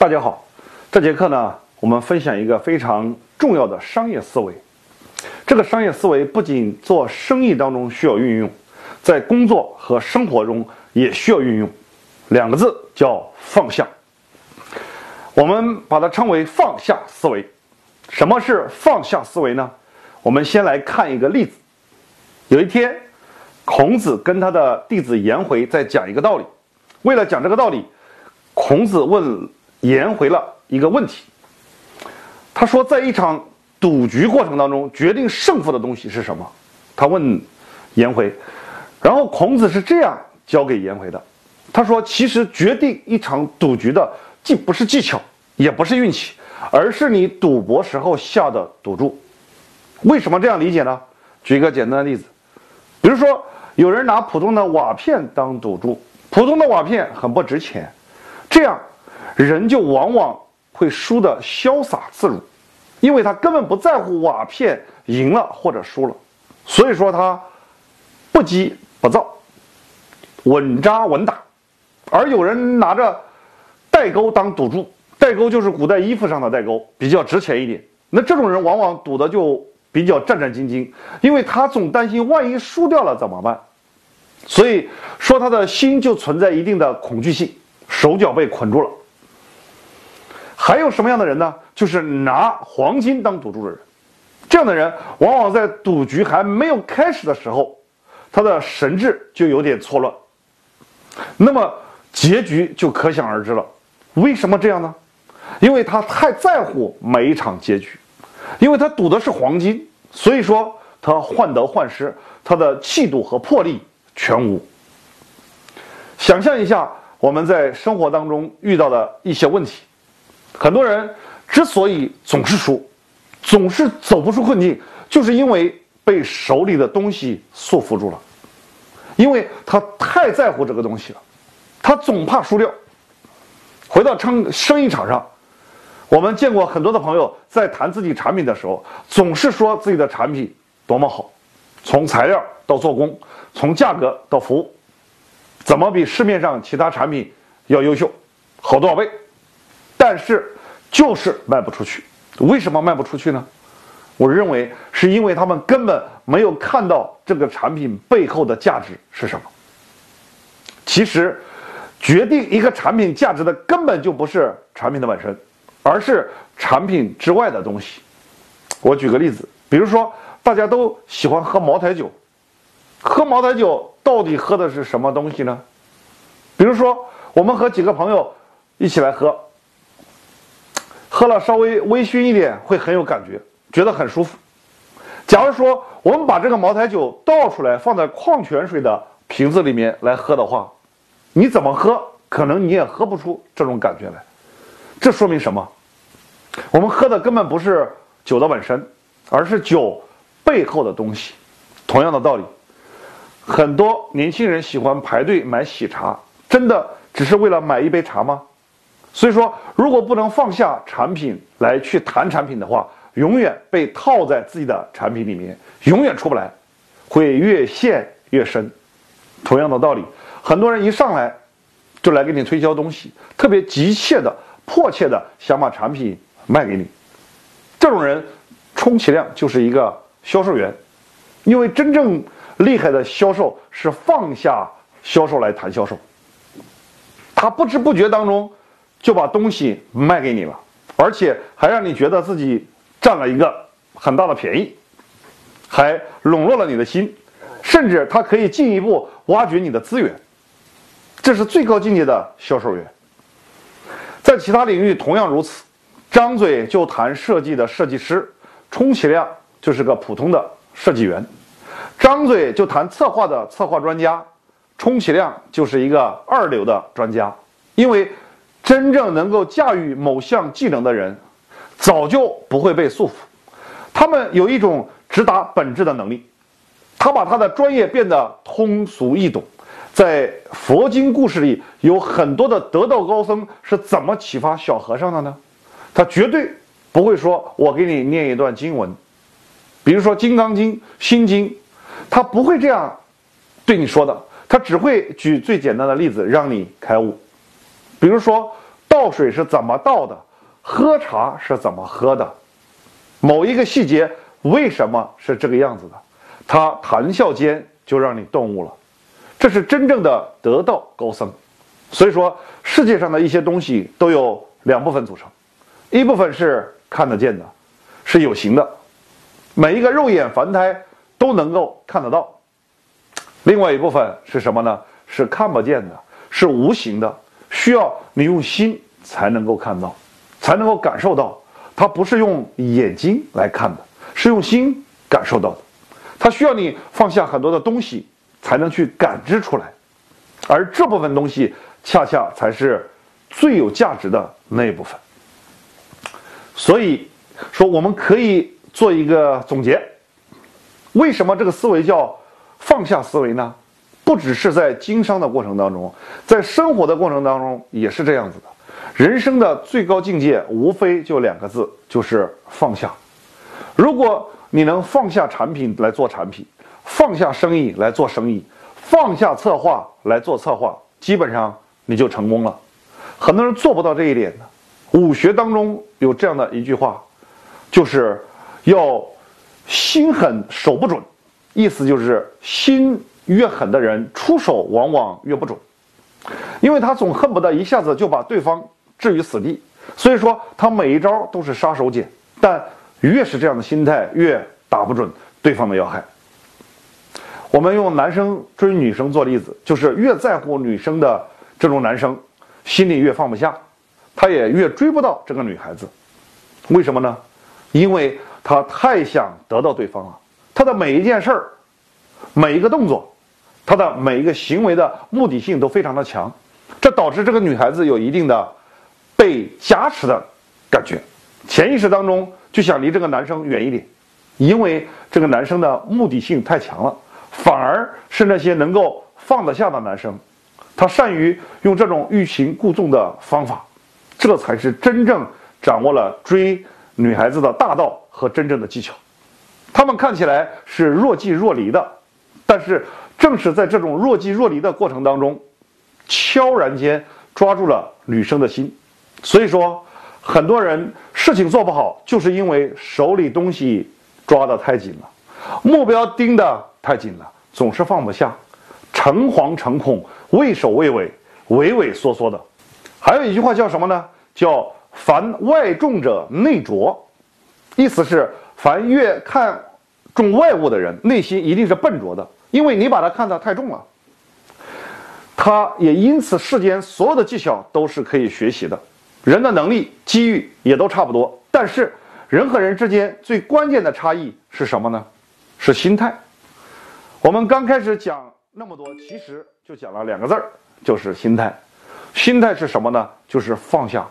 大家好，这节课呢，我们分享一个非常重要的商业思维。这个商业思维不仅做生意当中需要运用，在工作和生活中也需要运用。两个字叫放下。我们把它称为放下思维。什么是放下思维呢？我们先来看一个例子。有一天，孔子跟他的弟子颜回在讲一个道理。为了讲这个道理，孔子问颜回了一个问题。他说，在一场赌局过程当中，决定胜负的东西是什么？他问颜回，然后孔子是这样教给颜回的。他说，其实决定一场赌局的，既不是技巧，也不是运气，而是你赌博时候下的赌注。为什么这样理解呢？举一个简单的例子，比如说，有人拿普通的瓦片当赌注。普通的瓦片很不值钱，这样人就往往会输得潇洒自如，因为他根本不在乎瓦片赢了或者输了，所以说他不急不躁，稳扎稳打。而有人拿着代沟当赌注，代沟就是古代衣服上的代沟，比较值钱一点。那这种人往往赌的就比较战战兢兢，因为他总担心万一输掉了怎么办。所以说，他的心就存在一定的恐惧性，手脚被捆住了。还有什么样的人呢？就是拿黄金当赌注的人。这样的人往往在赌局还没有开始的时候，他的神智就有点错乱。那么结局就可想而知了。为什么这样呢？因为他太在乎每一场结局，因为他赌的是黄金，所以说他患得患失，他的气度和魄力。全无。想象一下，我们在生活当中遇到的一些问题，很多人之所以总是输，总是走不出困境，就是因为被手里的东西束缚住了，因为他太在乎这个东西了，他总怕输掉。回到生生意场上，我们见过很多的朋友在谈自己产品的时候，总是说自己的产品多么好，从材料到做工。从价格到服务，怎么比市面上其他产品要优秀，好多少倍？但是就是卖不出去。为什么卖不出去呢？我认为是因为他们根本没有看到这个产品背后的价值是什么。其实，决定一个产品价值的根本就不是产品的本身，而是产品之外的东西。我举个例子，比如说大家都喜欢喝茅台酒。喝茅台酒到底喝的是什么东西呢？比如说，我们和几个朋友一起来喝，喝了稍微微醺一点会很有感觉，觉得很舒服。假如说我们把这个茅台酒倒出来放在矿泉水的瓶子里面来喝的话，你怎么喝，可能你也喝不出这种感觉来。这说明什么？我们喝的根本不是酒的本身，而是酒背后的东西。同样的道理。很多年轻人喜欢排队买喜茶，真的只是为了买一杯茶吗？所以说，如果不能放下产品来去谈产品的话，永远被套在自己的产品里面，永远出不来，会越陷越深。同样的道理，很多人一上来就来给你推销东西，特别急切的、迫切的想把产品卖给你，这种人充其量就是一个销售员，因为真正。厉害的销售是放下销售来谈销售，他不知不觉当中就把东西卖给你了，而且还让你觉得自己占了一个很大的便宜，还笼络了你的心，甚至他可以进一步挖掘你的资源，这是最高境界的销售员。在其他领域同样如此，张嘴就谈设计的设计师，充其量就是个普通的设计员。张嘴就谈策划的策划专家，充其量就是一个二流的专家。因为真正能够驾驭某项技能的人，早就不会被束缚。他们有一种直达本质的能力。他把他的专业变得通俗易懂。在佛经故事里，有很多的得道高僧是怎么启发小和尚的呢？他绝对不会说：“我给你念一段经文，比如说《金刚经》《心经》。”他不会这样对你说的，他只会举最简单的例子让你开悟。比如说，倒水是怎么倒的，喝茶是怎么喝的，某一个细节为什么是这个样子的，他谈笑间就让你顿悟了。这是真正的得道高僧。所以说，世界上的一些东西都有两部分组成，一部分是看得见的，是有形的，每一个肉眼凡胎都能够看得到；另外一部分是什么呢？是看不见的，是无形的，需要你用心才能够看到，才能够感受到。它不是用眼睛来看的，是用心感受到的。它需要你放下很多的东西，才能去感知出来，而这部分东西。恰恰才是最有价值的那一部分。所以说，我们可以做一个总结：为什么这个思维叫放下思维呢？不只是在经商的过程当中，在生活的过程当中也是这样子的。人生的最高境界，无非就两个字，就是放下。如果你能放下产品来做产品，放下生意来做生意，放下策划来做策划，基本上。你就成功了，很多人做不到这一点的。武学当中有这样的一句话，就是要心狠手不准，意思就是心越狠的人出手往往越不准，因为他总恨不得一下子就把对方置于死地，所以说他每一招都是杀手锏。但越是这样的心态，越打不准对方的要害。我们用男生追女生做例子，就是越在乎女生的。这种男生心里越放不下，他也越追不到这个女孩子，为什么呢？因为他太想得到对方了。他的每一件事儿、每一个动作、他的每一个行为的目的性都非常的强，这导致这个女孩子有一定的被加持的感觉，潜意识当中就想离这个男生远一点，因为这个男生的目的性太强了，反而是那些能够放得下的男生。他善于用这种欲擒故纵的方法，这才是真正掌握了追女孩子的大道和真正的技巧。他们看起来是若即若离的，但是正是在这种若即若离的过程当中，悄然间抓住了女生的心。所以说，很多人事情做不好，就是因为手里东西抓得太紧了，目标盯得太紧了，总是放不下。诚惶诚恐，畏首畏尾，畏畏缩缩的。还有一句话叫什么呢？叫“凡外重者内拙”，意思是凡越看重外物的人，内心一定是笨拙的，因为你把它看得太重了。他也因此，世间所有的技巧都是可以学习的，人的能力、机遇也都差不多。但是人和人之间最关键的差异是什么呢？是心态。我们刚开始讲。那么多，其实就讲了两个字儿，就是心态。心态是什么呢？就是放下。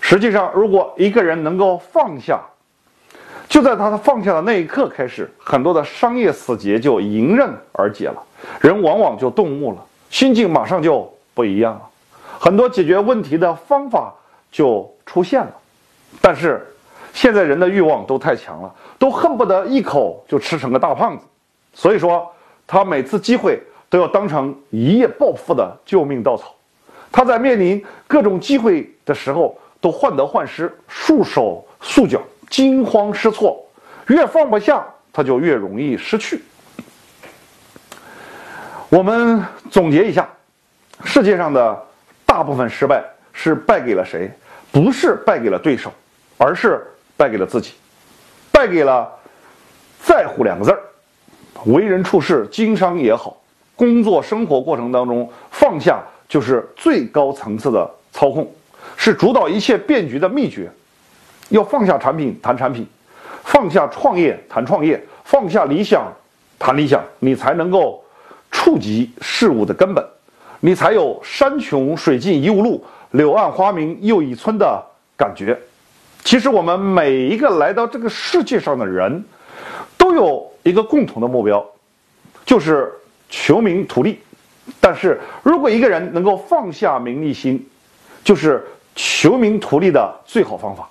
实际上，如果一个人能够放下，就在他放下的那一刻开始，很多的商业死结就迎刃而解了，人往往就顿悟了，心境马上就不一样了，很多解决问题的方法就出现了。但是，现在人的欲望都太强了，都恨不得一口就吃成个大胖子，所以说。他每次机会都要当成一夜暴富的救命稻草，他在面临各种机会的时候都患得患失、束手束脚、惊慌失措，越放不下他就越容易失去。我们总结一下，世界上的大部分失败是败给了谁？不是败给了对手，而是败给了自己，败给了在乎两个字儿。为人处事、经商也好，工作生活过程当中放下就是最高层次的操控，是主导一切变局的秘诀。要放下产品谈产品，放下创业谈创业，放下理想谈理想，你才能够触及事物的根本，你才有山穷水尽疑无路，柳暗花明又一村的感觉。其实我们每一个来到这个世界上的人，都有。一个共同的目标，就是求名图利。但是如果一个人能够放下名利心，就是求名图利的最好方法。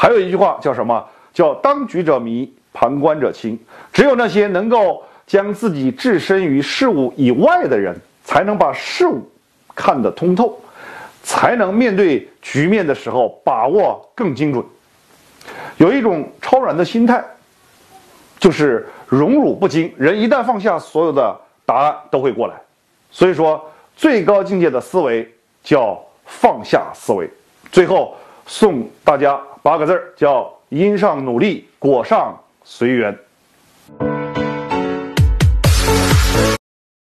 还有一句话叫什么？叫当局者迷，旁观者清。只有那些能够将自己置身于事物以外的人，才能把事物看得通透，才能面对局面的时候把握更精准。有一种超然的心态，就是荣辱不惊。人一旦放下，所有的答案都会过来。所以说，最高境界的思维叫放下思维。最后送大家八个字儿，叫因上努力，果上随缘。